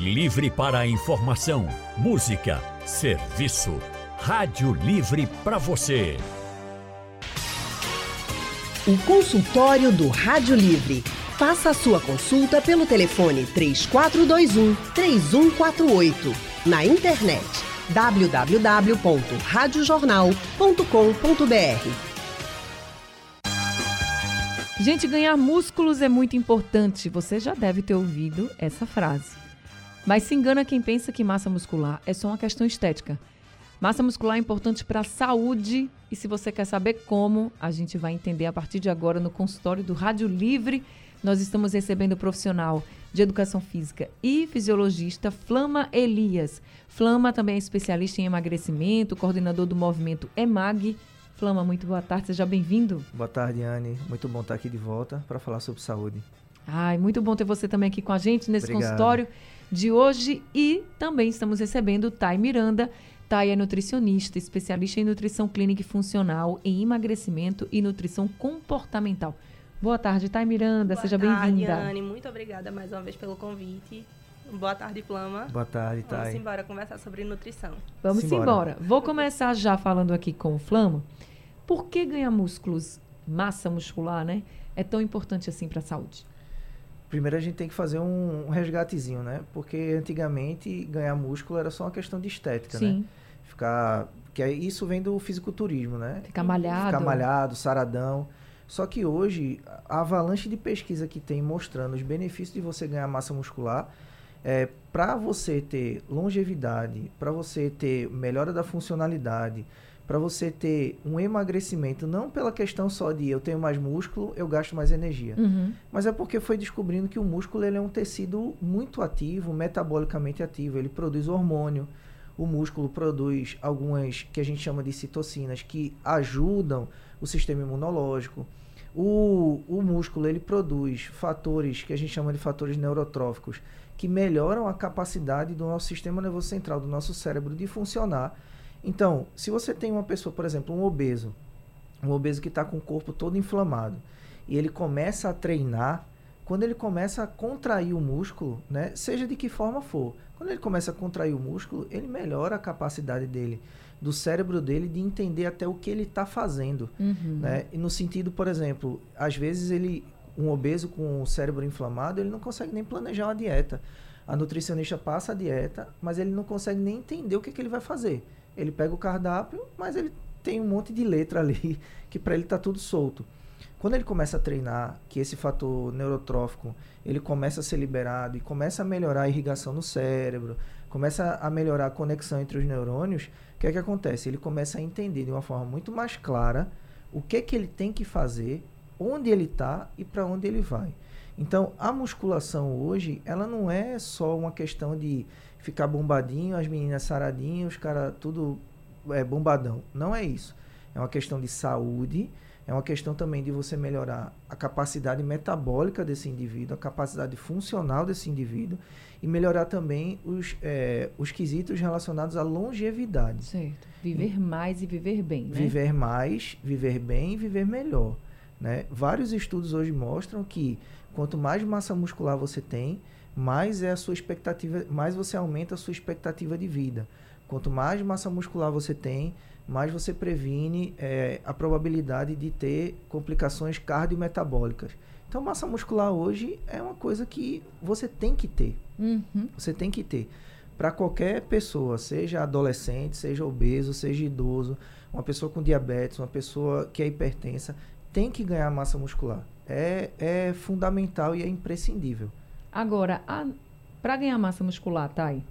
Livre para informação, música, serviço. Rádio Livre para você. O consultório do Rádio Livre. Faça a sua consulta pelo telefone 3421 3148. Na internet www.radiojornal.com.br. Gente, ganhar músculos é muito importante. Você já deve ter ouvido essa frase. Mas se engana quem pensa que massa muscular é só uma questão estética. Massa muscular é importante para a saúde e se você quer saber como, a gente vai entender a partir de agora no consultório do Rádio Livre. Nós estamos recebendo o profissional de educação física e fisiologista Flama Elias. Flama também é especialista em emagrecimento, coordenador do movimento EMAG. Flama, muito boa tarde, seja bem-vindo. Boa tarde, Anne. Muito bom estar aqui de volta para falar sobre saúde. Ai, muito bom ter você também aqui com a gente nesse Obrigado. consultório de hoje e também estamos recebendo Thay Miranda, Thay é nutricionista, especialista em nutrição clínica e funcional, em emagrecimento e nutrição comportamental. Boa tarde, Thay Miranda, Boa seja bem-vinda. Boa tarde, muito obrigada mais uma vez pelo convite. Boa tarde, Flama. Boa tarde, Thay. Vamos embora conversar sobre nutrição. Vamos embora. embora. Vou começar já falando aqui com o Flama. Por que ganhar músculos, massa muscular, né, é tão importante assim para a saúde? Primeiro a gente tem que fazer um, um resgatezinho, né? Porque antigamente ganhar músculo era só uma questão de estética, né? Sim. né? Ficar. Que isso vem do fisiculturismo, né? Ficar malhado. Ficar malhado, saradão. Só que hoje, a avalanche de pesquisa que tem mostrando os benefícios de você ganhar massa muscular, é, para você ter longevidade, para você ter melhora da funcionalidade, para você ter um emagrecimento, não pela questão só de eu tenho mais músculo, eu gasto mais energia, uhum. mas é porque foi descobrindo que o músculo ele é um tecido muito ativo, metabolicamente ativo, ele produz hormônio, o músculo produz algumas que a gente chama de citocinas que ajudam o sistema imunológico. O, o músculo ele produz fatores que a gente chama de fatores neurotróficos que melhoram a capacidade do nosso sistema nervoso central, do nosso cérebro de funcionar então, se você tem uma pessoa, por exemplo, um obeso, um obeso que está com o corpo todo inflamado, e ele começa a treinar, quando ele começa a contrair o músculo, né, seja de que forma for, quando ele começa a contrair o músculo, ele melhora a capacidade dele, do cérebro dele, de entender até o que ele está fazendo. Uhum. Né? E no sentido, por exemplo, às vezes ele, um obeso com o cérebro inflamado, ele não consegue nem planejar uma dieta. A nutricionista passa a dieta, mas ele não consegue nem entender o que, que ele vai fazer. Ele pega o cardápio, mas ele tem um monte de letra ali que para ele tá tudo solto. Quando ele começa a treinar, que esse fator neurotrófico ele começa a ser liberado e começa a melhorar a irrigação no cérebro, começa a melhorar a conexão entre os neurônios, o que é que acontece? Ele começa a entender de uma forma muito mais clara o que é que ele tem que fazer, onde ele está e para onde ele vai. Então, a musculação hoje, ela não é só uma questão de ficar bombadinho, as meninas saradinhas, os caras tudo é, bombadão. Não é isso. É uma questão de saúde, é uma questão também de você melhorar a capacidade metabólica desse indivíduo, a capacidade funcional desse indivíduo e melhorar também os, é, os quesitos relacionados à longevidade. Certo. Viver e, mais e viver bem, né? Viver mais, viver bem e viver melhor. Né? Vários estudos hoje mostram que quanto mais massa muscular você tem, mais é a sua expectativa, mais você aumenta a sua expectativa de vida. Quanto mais massa muscular você tem, mais você previne é, a probabilidade de ter complicações cardiometabólicas. Então, massa muscular hoje é uma coisa que você tem que ter. Uhum. Você tem que ter. Para qualquer pessoa, seja adolescente, seja obeso, seja idoso, uma pessoa com diabetes, uma pessoa que é hipertensa, tem que ganhar massa muscular. É, é fundamental e é imprescindível. Agora, para ganhar massa muscular, Thay,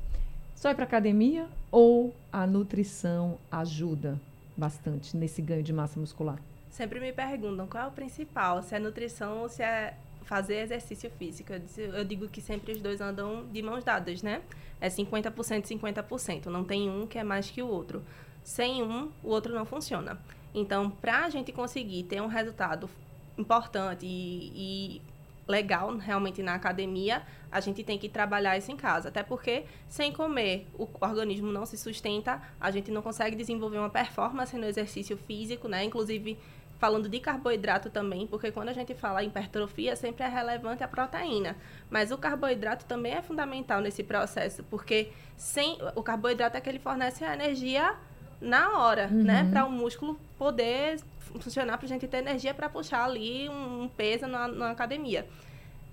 só ir para academia ou a nutrição ajuda bastante nesse ganho de massa muscular? Sempre me perguntam qual é o principal, se é nutrição ou se é fazer exercício físico. Eu digo que sempre os dois andam de mãos dadas, né? É 50%, 50%. Não tem um que é mais que o outro. Sem um, o outro não funciona. Então, para a gente conseguir ter um resultado importante e, e legal realmente na academia, a gente tem que trabalhar isso em casa. Até porque, sem comer, o organismo não se sustenta, a gente não consegue desenvolver uma performance no exercício físico, né? Inclusive, falando de carboidrato também, porque quando a gente fala em hipertrofia, sempre é relevante a proteína. Mas o carboidrato também é fundamental nesse processo, porque sem o carboidrato é que ele fornece a energia na hora, né? uhum. né? Para o músculo poder funcionar, para a gente ter energia para puxar ali um, um peso na, na academia.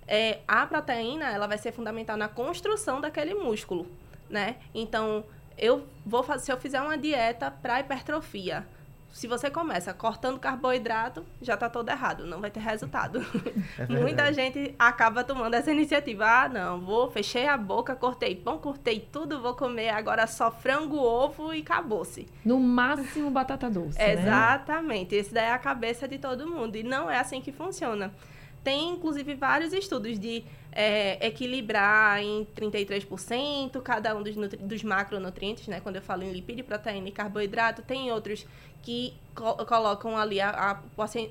É, a proteína, ela vai ser fundamental na construção daquele músculo, né? Então, eu vou fazer, se eu fizer uma dieta para hipertrofia, se você começa cortando carboidrato, já está todo errado, não vai ter resultado. É Muita gente acaba tomando essa iniciativa. Ah, não, vou, fechei a boca, cortei pão, cortei tudo, vou comer agora só frango, ovo e acabou-se. No máximo batata doce. Né? Exatamente. Esse daí é a cabeça de todo mundo. E não é assim que funciona. Tem, inclusive, vários estudos de é, equilibrar em 33% cada um dos, dos macronutrientes, né? Quando eu falo em lipídio, proteína e carboidrato, tem outros que co colocam ali a, a,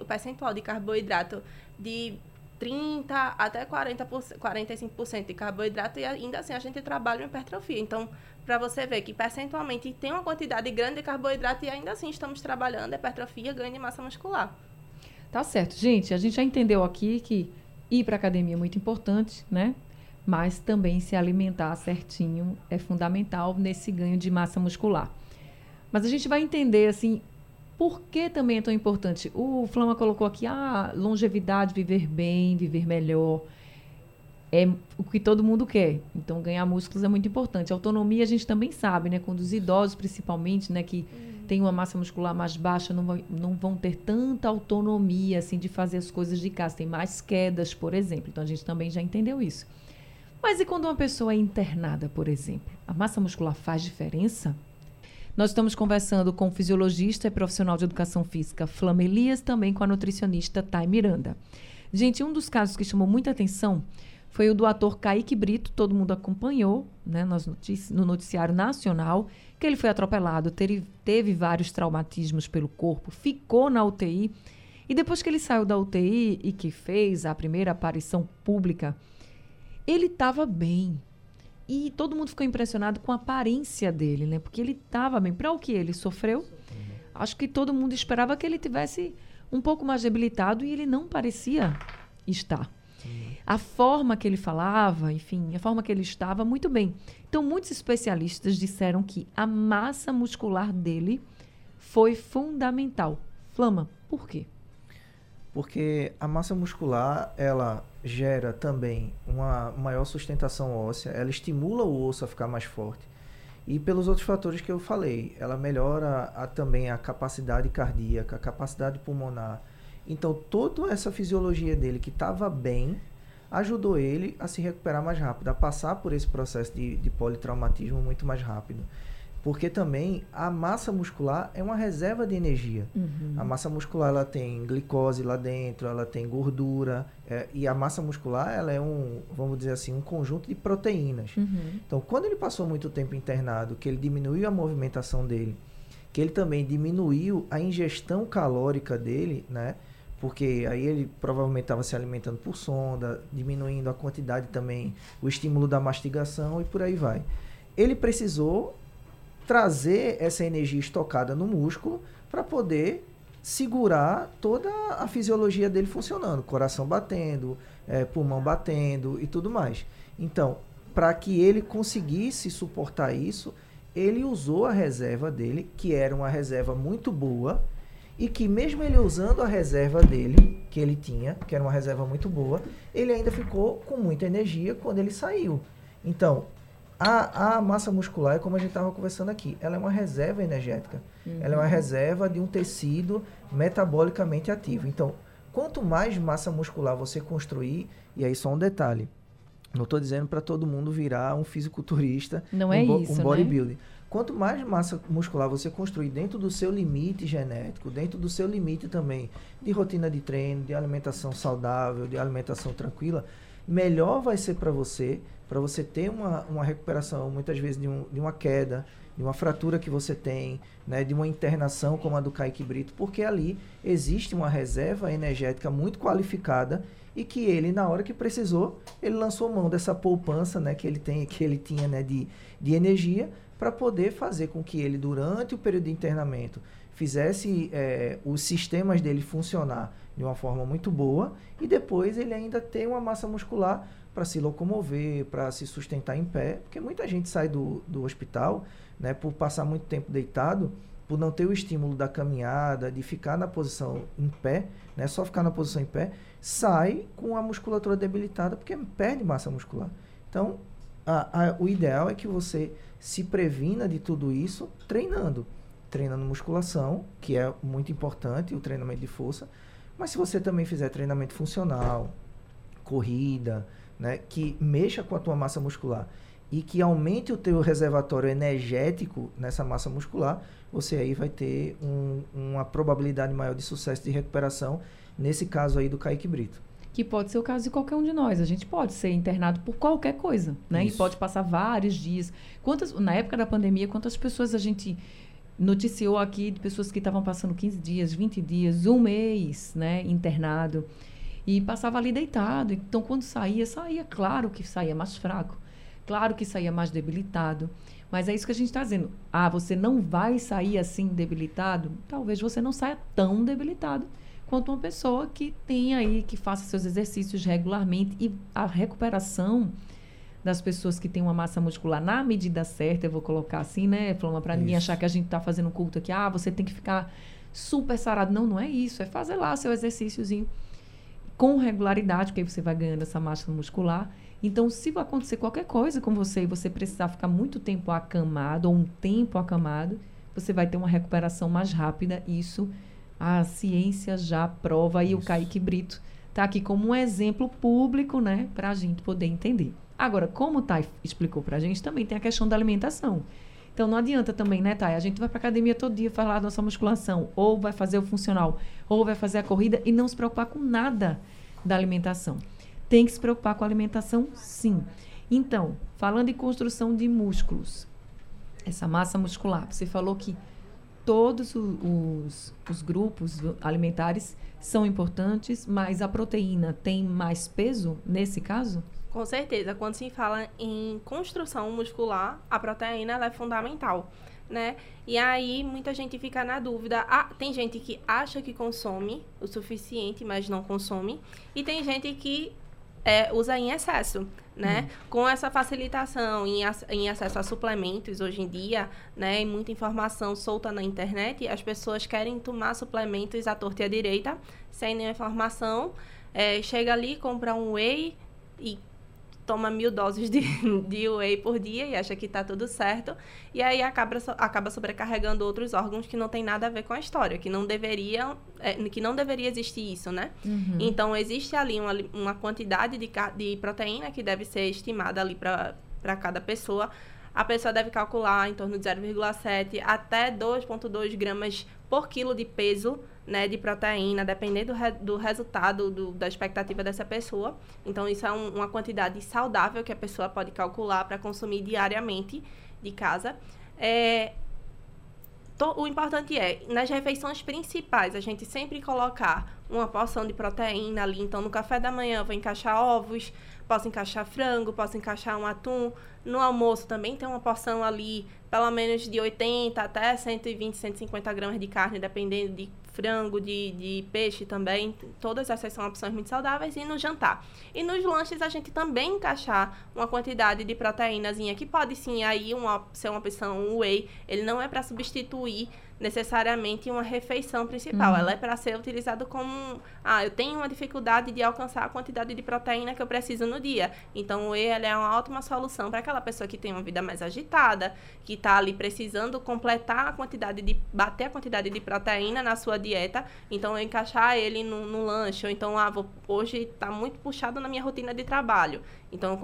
o percentual de carboidrato de 30% até 40%, 45% de carboidrato e ainda assim a gente trabalha em hipertrofia. Então, para você ver que percentualmente tem uma quantidade grande de carboidrato e ainda assim estamos trabalhando hipertrofia, ganho de massa muscular. Tá certo. Gente, a gente já entendeu aqui que ir para academia é muito importante, né? Mas também se alimentar certinho é fundamental nesse ganho de massa muscular. Mas a gente vai entender assim por que também é tão importante. O Flama colocou aqui a ah, longevidade, viver bem, viver melhor. É o que todo mundo quer. Então ganhar músculos é muito importante. A autonomia a gente também sabe, né? Quando os idosos principalmente, né, que têm uma massa muscular mais baixa, não vão, não vão ter tanta autonomia assim de fazer as coisas de casa. Tem mais quedas, por exemplo. Então a gente também já entendeu isso. Mas e quando uma pessoa é internada, por exemplo? A massa muscular faz diferença? Nós estamos conversando com o fisiologista e profissional de educação física Flama Elias, também com a nutricionista Thay Miranda. Gente, um dos casos que chamou muita atenção foi o do ator Kaique Brito, todo mundo acompanhou né, no noticiário nacional, que ele foi atropelado, teve, teve vários traumatismos pelo corpo, ficou na UTI. E depois que ele saiu da UTI e que fez a primeira aparição pública, ele estava bem. E todo mundo ficou impressionado com a aparência dele, né? Porque ele estava bem. Para o que ele sofreu, acho que todo mundo esperava que ele tivesse um pouco mais debilitado e ele não parecia estar. A forma que ele falava, enfim, a forma que ele estava, muito bem. Então, muitos especialistas disseram que a massa muscular dele foi fundamental. Flama, por quê? Porque a massa muscular, ela gera também uma maior sustentação óssea, ela estimula o osso a ficar mais forte. E pelos outros fatores que eu falei, ela melhora a, também a capacidade cardíaca, a capacidade pulmonar. Então, toda essa fisiologia dele que estava bem, ajudou ele a se recuperar mais rápido, a passar por esse processo de, de politraumatismo muito mais rápido. Porque também a massa muscular é uma reserva de energia. Uhum. A massa muscular ela tem glicose lá dentro, ela tem gordura. É, e a massa muscular ela é um, vamos dizer assim, um conjunto de proteínas. Uhum. Então, quando ele passou muito tempo internado, que ele diminuiu a movimentação dele, que ele também diminuiu a ingestão calórica dele, né? Porque aí ele provavelmente estava se alimentando por sonda, diminuindo a quantidade também, o estímulo da mastigação e por aí vai. Ele precisou trazer essa energia estocada no músculo para poder segurar toda a fisiologia dele funcionando, coração batendo, é, pulmão batendo e tudo mais. Então, para que ele conseguisse suportar isso, ele usou a reserva dele, que era uma reserva muito boa, e que mesmo ele usando a reserva dele, que ele tinha, que era uma reserva muito boa, ele ainda ficou com muita energia quando ele saiu. Então, a, a massa muscular, como a gente estava conversando aqui, ela é uma reserva energética. Uhum. Ela é uma reserva de um tecido metabolicamente ativo. Então, quanto mais massa muscular você construir, e aí só um detalhe, não estou dizendo para todo mundo virar um fisiculturista, não um, é isso, um bodybuilder. Né? Quanto mais massa muscular você construir dentro do seu limite genético, dentro do seu limite também de rotina de treino, de alimentação saudável, de alimentação tranquila, melhor vai ser para você para você ter uma, uma recuperação, muitas vezes, de, um, de uma queda, de uma fratura que você tem, né, de uma internação como a do Kaique Brito, porque ali existe uma reserva energética muito qualificada e que ele, na hora que precisou, ele lançou mão dessa poupança né, que, ele tem, que ele tinha né, de, de energia para poder fazer com que ele, durante o período de internamento, fizesse é, os sistemas dele funcionar de uma forma muito boa e depois ele ainda tem uma massa muscular para se locomover, para se sustentar em pé, porque muita gente sai do, do hospital né, por passar muito tempo deitado, por não ter o estímulo da caminhada, de ficar na posição em pé, né, só ficar na posição em pé, sai com a musculatura debilitada porque perde massa muscular. Então, a, a, o ideal é que você se previna de tudo isso treinando. Treinando musculação, que é muito importante, o treinamento de força, mas se você também fizer treinamento funcional, corrida, né, que mexa com a tua massa muscular e que aumente o teu reservatório energético nessa massa muscular, você aí vai ter um, uma probabilidade maior de sucesso de recuperação, nesse caso aí do Kaique Brito. Que pode ser o caso de qualquer um de nós. A gente pode ser internado por qualquer coisa, né? Isso. E pode passar vários dias. Quantas, na época da pandemia, quantas pessoas a gente noticiou aqui de pessoas que estavam passando 15 dias, 20 dias, um mês, né, internado. E passava ali deitado. Então, quando saía, saía, claro que saía mais fraco. Claro que saía mais debilitado. Mas é isso que a gente está dizendo. Ah, você não vai sair assim debilitado? Talvez você não saia tão debilitado quanto uma pessoa que tem aí, que faça seus exercícios regularmente. E a recuperação das pessoas que têm uma massa muscular na medida certa, eu vou colocar assim, né, Flama, para ninguém achar que a gente está fazendo culto aqui, ah, você tem que ficar super sarado. Não, não é isso. É fazer lá seu exercíciozinho com regularidade, porque aí você vai ganhando essa massa muscular então, se acontecer qualquer coisa com você e você precisar ficar muito tempo acamado ou um tempo acamado, você vai ter uma recuperação mais rápida. Isso a ciência já prova e o Kaique Brito está aqui como um exemplo público, né, para a gente poder entender. Agora, como o Thay explicou para a gente, também tem a questão da alimentação. Então, não adianta também, né, Thay? A gente vai para academia todo dia, falar da nossa musculação, ou vai fazer o funcional, ou vai fazer a corrida e não se preocupar com nada da alimentação tem que se preocupar com a alimentação, sim. Então, falando em construção de músculos, essa massa muscular, você falou que todos os, os, grupos alimentares são importantes, mas a proteína tem mais peso nesse caso? Com certeza. Quando se fala em construção muscular, a proteína é fundamental, né? E aí muita gente fica na dúvida. Ah, tem gente que acha que consome o suficiente, mas não consome. E tem gente que é, usa em excesso, né? Uhum. Com essa facilitação em, em, acesso a suplementos hoje em dia, né? E muita informação solta na internet, as pessoas querem tomar suplementos à torta e à direita, sem nenhuma informação. É, chega ali, compra um whey e toma mil doses de, de whey por dia e acha que está tudo certo. E aí acaba, acaba sobrecarregando outros órgãos que não tem nada a ver com a história, que não deveria, é, que não deveria existir isso, né? Uhum. Então, existe ali uma, uma quantidade de, de proteína que deve ser estimada ali para cada pessoa. A pessoa deve calcular em torno de 0,7 até 2,2 gramas por quilo de peso né, de proteína, dependendo do, re, do resultado do, da expectativa dessa pessoa. Então, isso é um, uma quantidade saudável que a pessoa pode calcular para consumir diariamente de casa. É, o importante é, nas refeições principais, a gente sempre colocar uma porção de proteína ali. Então, no café da manhã, eu vou encaixar ovos, posso encaixar frango, posso encaixar um atum. No almoço também tem uma porção ali, pelo menos de 80 até 120, 150 gramas de carne, dependendo de frango, de, de peixe também. Todas essas são opções muito saudáveis. E no jantar. E nos lanches a gente também encaixar uma quantidade de proteínazinha que pode sim aí uma, ser uma opção um whey. Ele não é para substituir necessariamente uma refeição principal. Uhum. Ela é para ser utilizada como, ah, eu tenho uma dificuldade de alcançar a quantidade de proteína que eu preciso no dia. Então, o whey é uma ótima solução para aquela pessoa que tem uma vida mais agitada, que está ali precisando completar a quantidade de, bater a quantidade de proteína na sua dieta. Então, eu encaixar ele no, no lanche, ou então, ah, vou, hoje está muito puxado na minha rotina de trabalho. Então,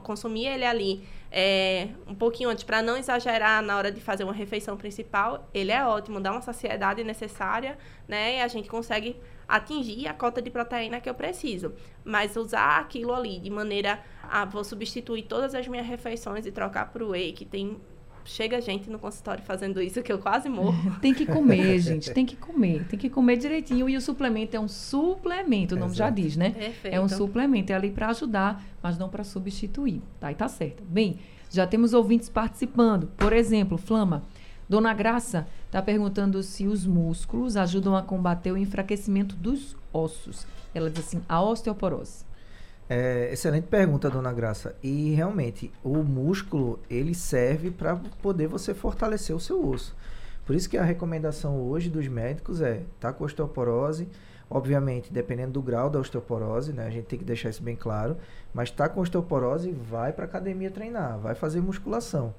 consumir ele ali é, um pouquinho antes, para não exagerar na hora de fazer uma refeição principal, ele é ótimo, dá uma saciedade necessária, né? E a gente consegue atingir a cota de proteína que eu preciso. Mas usar aquilo ali de maneira a vou substituir todas as minhas refeições e trocar para o whey, que tem chega gente no consultório fazendo isso que eu quase morro. tem que comer, gente, tem que comer, tem que comer direitinho e o suplemento é um suplemento, o nome Exato. já diz, né? Perfeito. É um suplemento, é ali para ajudar, mas não para substituir, tá? E tá certo. Bem, já temos ouvintes participando. Por exemplo, Flama, Dona Graça está perguntando se os músculos ajudam a combater o enfraquecimento dos ossos. Ela diz assim, a osteoporose. É, excelente pergunta, dona Graça. E realmente, o músculo ele serve para poder você fortalecer o seu osso. Por isso que a recomendação hoje dos médicos é tá com osteoporose, obviamente, dependendo do grau da osteoporose, né? A gente tem que deixar isso bem claro. Mas tá com osteoporose, vai para academia treinar, vai fazer musculação.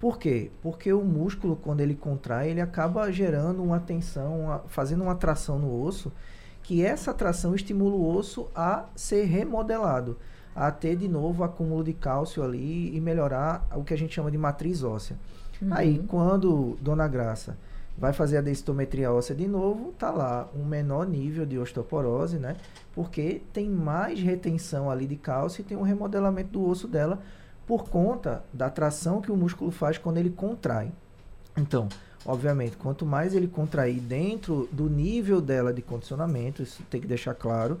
Por quê? Porque o músculo, quando ele contrai, ele acaba gerando uma tensão, uma, fazendo uma tração no osso que essa tração estimula o osso a ser remodelado, a ter de novo acúmulo de cálcio ali e melhorar o que a gente chama de matriz óssea. Uhum. Aí, quando Dona Graça vai fazer a densitometria óssea de novo, tá lá um menor nível de osteoporose, né? Porque tem mais retenção ali de cálcio e tem um remodelamento do osso dela por conta da tração que o músculo faz quando ele contrai. Então, Obviamente, quanto mais ele contrair dentro do nível dela de condicionamento, isso tem que deixar claro,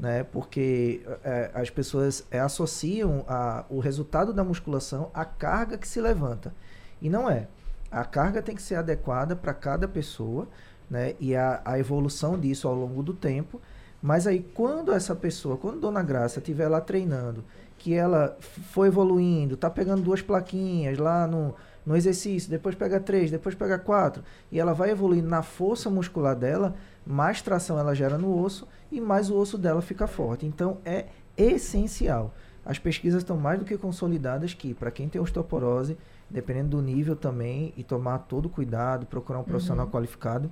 né? Porque é, as pessoas é, associam a, o resultado da musculação à carga que se levanta. E não é. A carga tem que ser adequada para cada pessoa, né? E a, a evolução disso ao longo do tempo. Mas aí, quando essa pessoa, quando Dona Graça estiver lá treinando, que ela foi evoluindo, tá pegando duas plaquinhas lá no no exercício, depois pega três, depois pega quatro, e ela vai evoluindo na força muscular dela, mais tração ela gera no osso e mais o osso dela fica forte. Então é essencial. As pesquisas estão mais do que consolidadas que, para quem tem osteoporose, dependendo do nível também, e tomar todo o cuidado, procurar um profissional uhum. qualificado,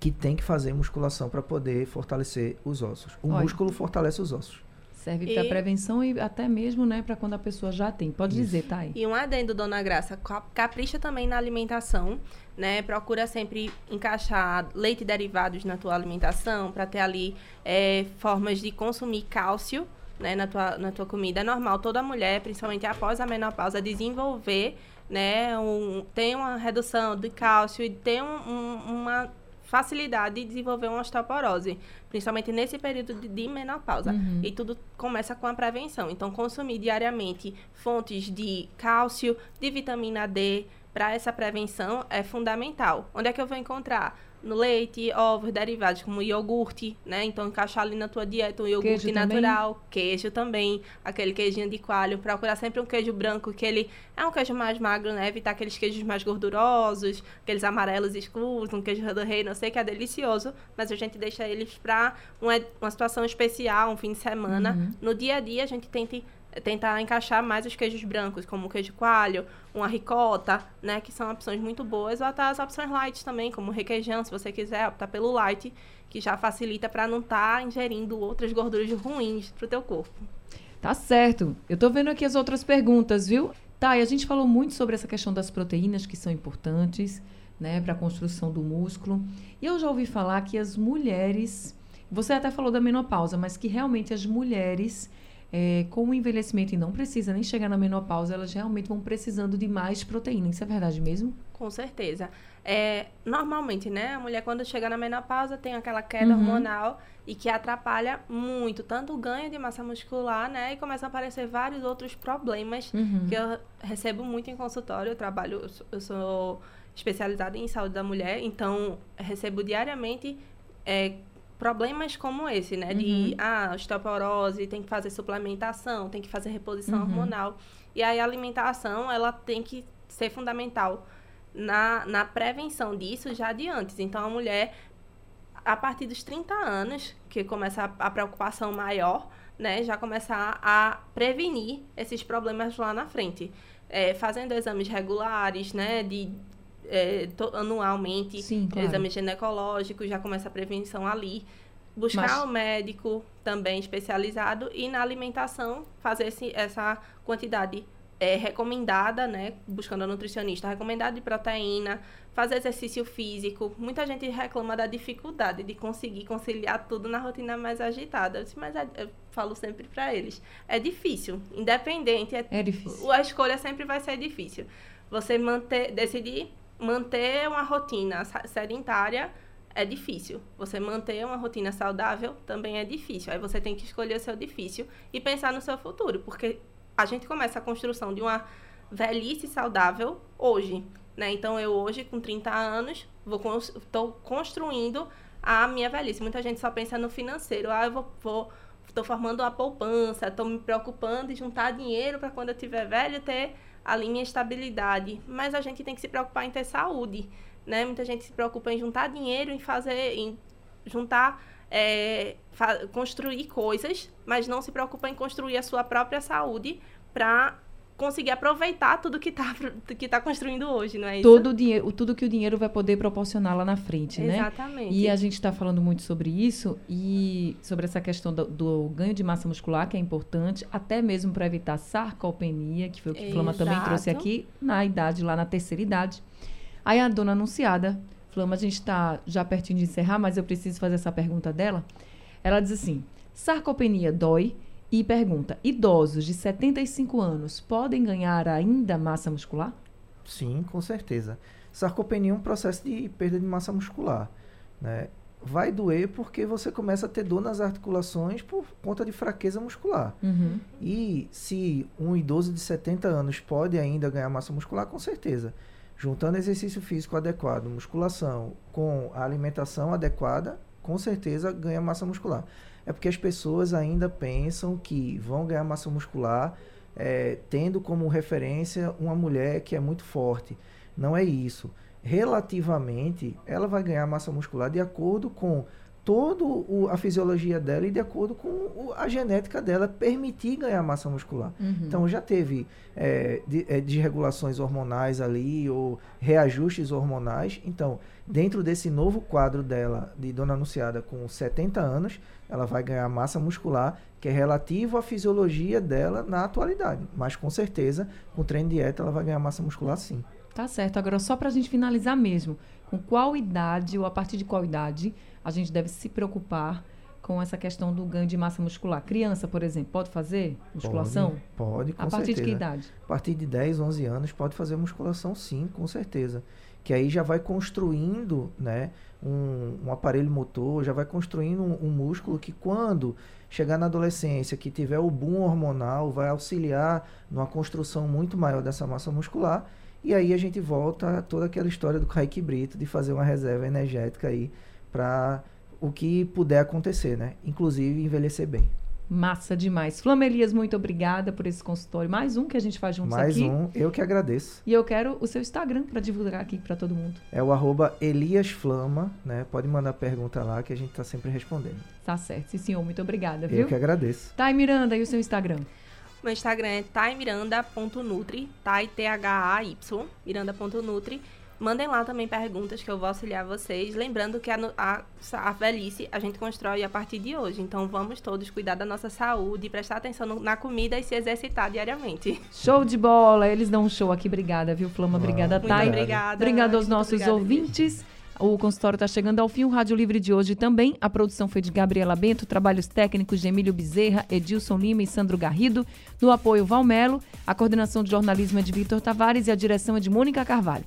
que tem que fazer musculação para poder fortalecer os ossos. O Olha. músculo fortalece os ossos. Serve para prevenção e até mesmo, né, para quando a pessoa já tem. Pode Isso. dizer, Thay. E um adendo, dona Graça, capricha também na alimentação, né? Procura sempre encaixar leite e derivados na tua alimentação para ter ali é, formas de consumir cálcio, né, na tua, na tua comida. É normal toda mulher, principalmente após a menopausa, desenvolver, né, um, tem uma redução de cálcio e tem um, um, uma facilidade de desenvolver uma osteoporose, principalmente nesse período de, de menopausa. Uhum. E tudo começa com a prevenção. Então, consumir diariamente fontes de cálcio, de vitamina D para essa prevenção é fundamental. Onde é que eu vou encontrar? No leite, ovos, derivados como iogurte, né? Então encaixar ali na tua dieta um iogurte queijo natural, também. queijo também, aquele queijinho de coalho, procurar sempre um queijo branco que ele é um queijo mais magro, né? Evitar aqueles queijos mais gordurosos, aqueles amarelos escuros, um queijo do rei, não sei que é delicioso, mas a gente deixa eles para uma, uma situação especial, um fim de semana. Uhum. No dia a dia a gente tenta tentar encaixar mais os queijos brancos, como o queijo coalho, uma ricota, né, que são opções muito boas, ou até as opções light também, como requeijão, se você quiser optar pelo light, que já facilita para não estar tá ingerindo outras gorduras ruins para o teu corpo. Tá certo. Eu tô vendo aqui as outras perguntas, viu? Tá, e a gente falou muito sobre essa questão das proteínas que são importantes, né, para a construção do músculo. E eu já ouvi falar que as mulheres, você até falou da menopausa, mas que realmente as mulheres é, com o envelhecimento e não precisa nem chegar na menopausa, elas realmente vão precisando de mais proteína. Isso é verdade mesmo? Com certeza. É, normalmente, né, a mulher quando chega na menopausa tem aquela queda uhum. hormonal e que atrapalha muito, tanto o ganho de massa muscular, né, e começa a aparecer vários outros problemas uhum. que eu recebo muito em consultório. Eu trabalho, eu sou, eu sou especializada em saúde da mulher, então recebo diariamente é, problemas como esse, né? Uhum. De, ah, osteoporose, tem que fazer suplementação, tem que fazer reposição uhum. hormonal. E aí a alimentação, ela tem que ser fundamental na, na prevenção disso já de antes. Então, a mulher, a partir dos 30 anos, que começa a, a preocupação maior, né? Já começar a prevenir esses problemas lá na frente. É, fazendo exames regulares, né? De é, to, anualmente, Sim, claro. exame ginecológico, já começa a prevenção ali. buscar Mas- um médico também especializado e na alimentação fazer esse, essa quantidade é, recomendada, né? Buscando a nutricionista, recomendada de proteína, fazer exercício físico. Muita gente reclama da dificuldade de conseguir conciliar tudo na rotina mais agitada. Eu disse, mas é- eu falo sempre para eles, é difícil, independente, é É difícil. a escolha sempre vai ser difícil. Você manter, decidir manter uma rotina sedentária é difícil. Você manter uma rotina saudável também é difícil. Aí você tem que escolher o seu difícil e pensar no seu futuro, porque a gente começa a construção de uma velhice saudável hoje, né? Então eu hoje com 30 anos vou estou construindo a minha velhice. Muita gente só pensa no financeiro. Ah, eu vou, vou estou formando uma poupança, estou me preocupando em juntar dinheiro para quando eu tiver velho ter ali minha estabilidade. Mas a gente tem que se preocupar em ter saúde, né? Muita gente se preocupa em juntar dinheiro, em fazer, em juntar, é, construir coisas, mas não se preocupa em construir a sua própria saúde para conseguir aproveitar tudo que está que tá construindo hoje, não é isso? Todo o dinheiro, tudo que o dinheiro vai poder proporcionar lá na frente, né? Exatamente. E a gente está falando muito sobre isso e sobre essa questão do, do ganho de massa muscular, que é importante, até mesmo para evitar sarcopenia, que foi o que a Flama também trouxe aqui, na idade, lá na terceira idade. Aí a dona anunciada, Flama, a gente está já pertinho de encerrar, mas eu preciso fazer essa pergunta dela. Ela diz assim: sarcopenia dói? E pergunta: idosos de 75 anos podem ganhar ainda massa muscular? Sim, com certeza. Sarcopenia é um processo de perda de massa muscular. Né? Vai doer porque você começa a ter dor nas articulações por conta de fraqueza muscular. Uhum. E se um idoso de 70 anos pode ainda ganhar massa muscular, com certeza. Juntando exercício físico adequado, musculação, com a alimentação adequada, com certeza ganha massa muscular. É porque as pessoas ainda pensam que vão ganhar massa muscular eh, tendo como referência uma mulher que é muito forte. Não é isso. Relativamente, ela vai ganhar massa muscular de acordo com toda a fisiologia dela e de acordo com o- a genética dela permitir ganhar massa muscular. Uhum. Então já teve é, de- é, desregulações hormonais ali ou reajustes hormonais. Então, dentro desse novo quadro dela, de Dona Anunciada com 70 anos, ela vai ganhar massa muscular que é relativo à fisiologia dela na atualidade. Mas com certeza, com treino de dieta, ela vai ganhar massa muscular sim. Tá certo. Agora, só para a gente finalizar mesmo, com qual idade ou a partir de qual idade a gente deve se preocupar com essa questão do ganho de massa muscular? Criança, por exemplo, pode fazer musculação? Pode, pode com a partir certeza. de que idade? A partir de 10, 11 anos pode fazer musculação sim, com certeza. Que aí já vai construindo né, um, um aparelho motor, já vai construindo um, um músculo que quando chegar na adolescência, que tiver o boom hormonal, vai auxiliar numa construção muito maior dessa massa muscular. E aí a gente volta a toda aquela história do Kaique Brito de fazer uma reserva energética aí para o que puder acontecer, né? Inclusive envelhecer bem. Massa demais. Flamelias, muito obrigada por esse consultório. Mais um que a gente faz juntos Mais aqui. um, eu que agradeço. E eu quero o seu Instagram para divulgar aqui para todo mundo. É o arroba Elias Flama, né? Pode mandar pergunta lá que a gente tá sempre respondendo. Tá certo. Sim, senhor. Muito obrigada, Eu viu? que agradeço. Thay Miranda, e o seu Instagram? Meu Instagram é taimiranda.nutri, tai T-H-A-Y, miranda.nutri. Mandem lá também perguntas que eu vou auxiliar vocês. Lembrando que a, a, a velhice a gente constrói a partir de hoje. Então vamos todos cuidar da nossa saúde, prestar atenção no- na comida e se exercitar diariamente. Show de bola. Eles dão um show aqui. Obrigada, viu, Flama? Obrigada, Muito Thay. obrigada. Obrigada aos Muito nossos obrigada, ouvintes. O consultório está chegando ao fim. O Rádio Livre de hoje também. A produção foi de Gabriela Bento, trabalhos técnicos de Emílio Bezerra, Edilson Lima e Sandro Garrido. No apoio, Valmelo. A coordenação de jornalismo é de Vitor Tavares e a direção é de Mônica Carvalho.